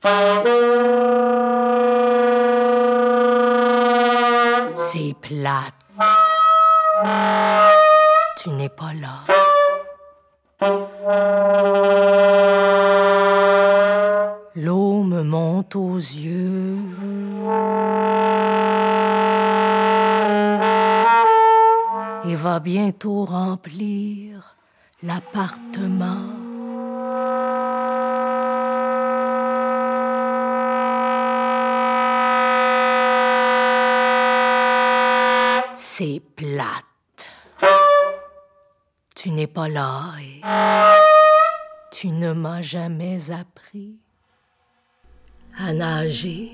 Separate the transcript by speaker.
Speaker 1: C'est plate. Tu n'es pas là. L'eau me monte aux yeux. Et va bientôt remplir l'appartement. C'est plate. Tu n'es pas là et tu ne m'as jamais appris à nager.